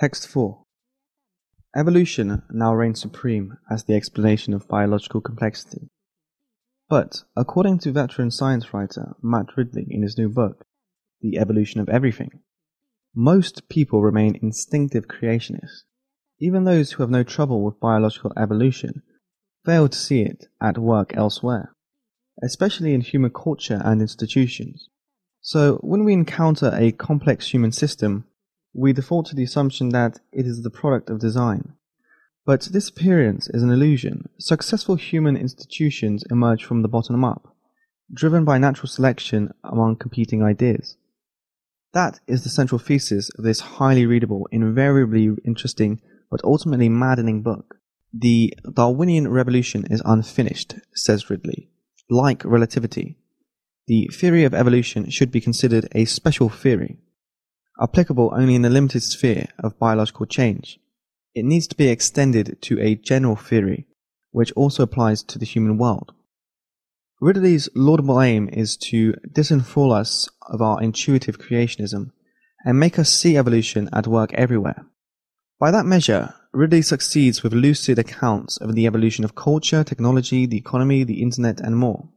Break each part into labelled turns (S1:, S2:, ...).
S1: Text 4 Evolution now reigns supreme as the explanation of biological complexity. But, according to veteran science writer Matt Ridley in his new book, The Evolution of Everything, most people remain instinctive creationists. Even those who have no trouble with biological evolution fail to see it at work elsewhere, especially in human culture and institutions. So, when we encounter a complex human system, we default to the assumption that it is the product of design. But this appearance is an illusion. Successful human institutions emerge from the bottom up, driven by natural selection among competing ideas. That is the central thesis of this highly readable, invariably interesting, but ultimately maddening book. The Darwinian revolution is unfinished, says Ridley. Like relativity, the theory of evolution should be considered a special theory, applicable only in the limited sphere of biological change. It needs to be extended to a general theory, which also applies to the human world. Ridley's laudable aim is to disenthrall us of our intuitive creationism and make us see evolution at work everywhere. By that measure, Ridley succeeds with lucid accounts of the evolution of culture, technology, the economy, the internet, and more.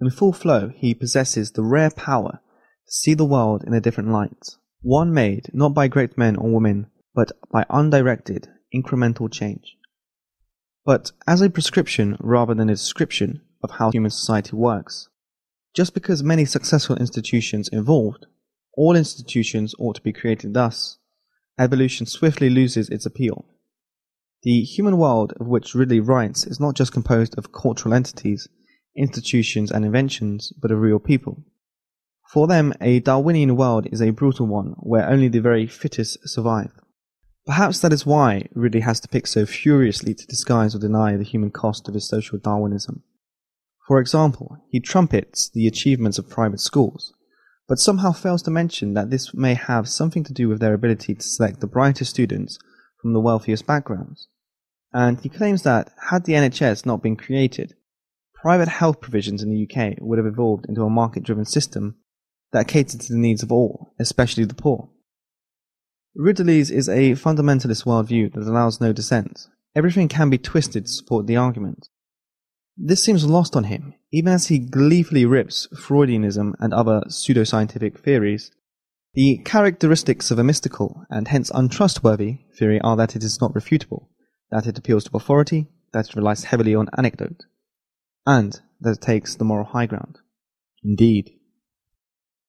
S1: In full flow, he possesses the rare power to see the world in a different light, one made not by great men or women, but by undirected, incremental change. But as a prescription rather than a description of how human society works, just because many successful institutions evolved, all institutions ought to be created thus, evolution swiftly loses its appeal. The human world of which Ridley writes is not just composed of cultural entities, institutions, and inventions, but of real people. For them, a Darwinian world is a brutal one where only the very fittest survive. Perhaps that is why Ridley has to pick so furiously to disguise or deny the human cost of his social Darwinism. For example, he trumpets the achievements of private schools, but somehow fails to mention that this may have something to do with their ability to select the brightest students from the wealthiest backgrounds. And he claims that, had the NHS not been created, private health provisions in the UK would have evolved into a market driven system that catered to the needs of all, especially the poor. Ridley's is a fundamentalist worldview that allows no dissent. Everything can be twisted to support the argument. This seems lost on him, even as he gleefully rips Freudianism and other pseudoscientific theories. The characteristics of a mystical, and hence untrustworthy, theory are that it is not refutable, that it appeals to authority, that it relies heavily on anecdote, and that it takes the moral high ground. Indeed,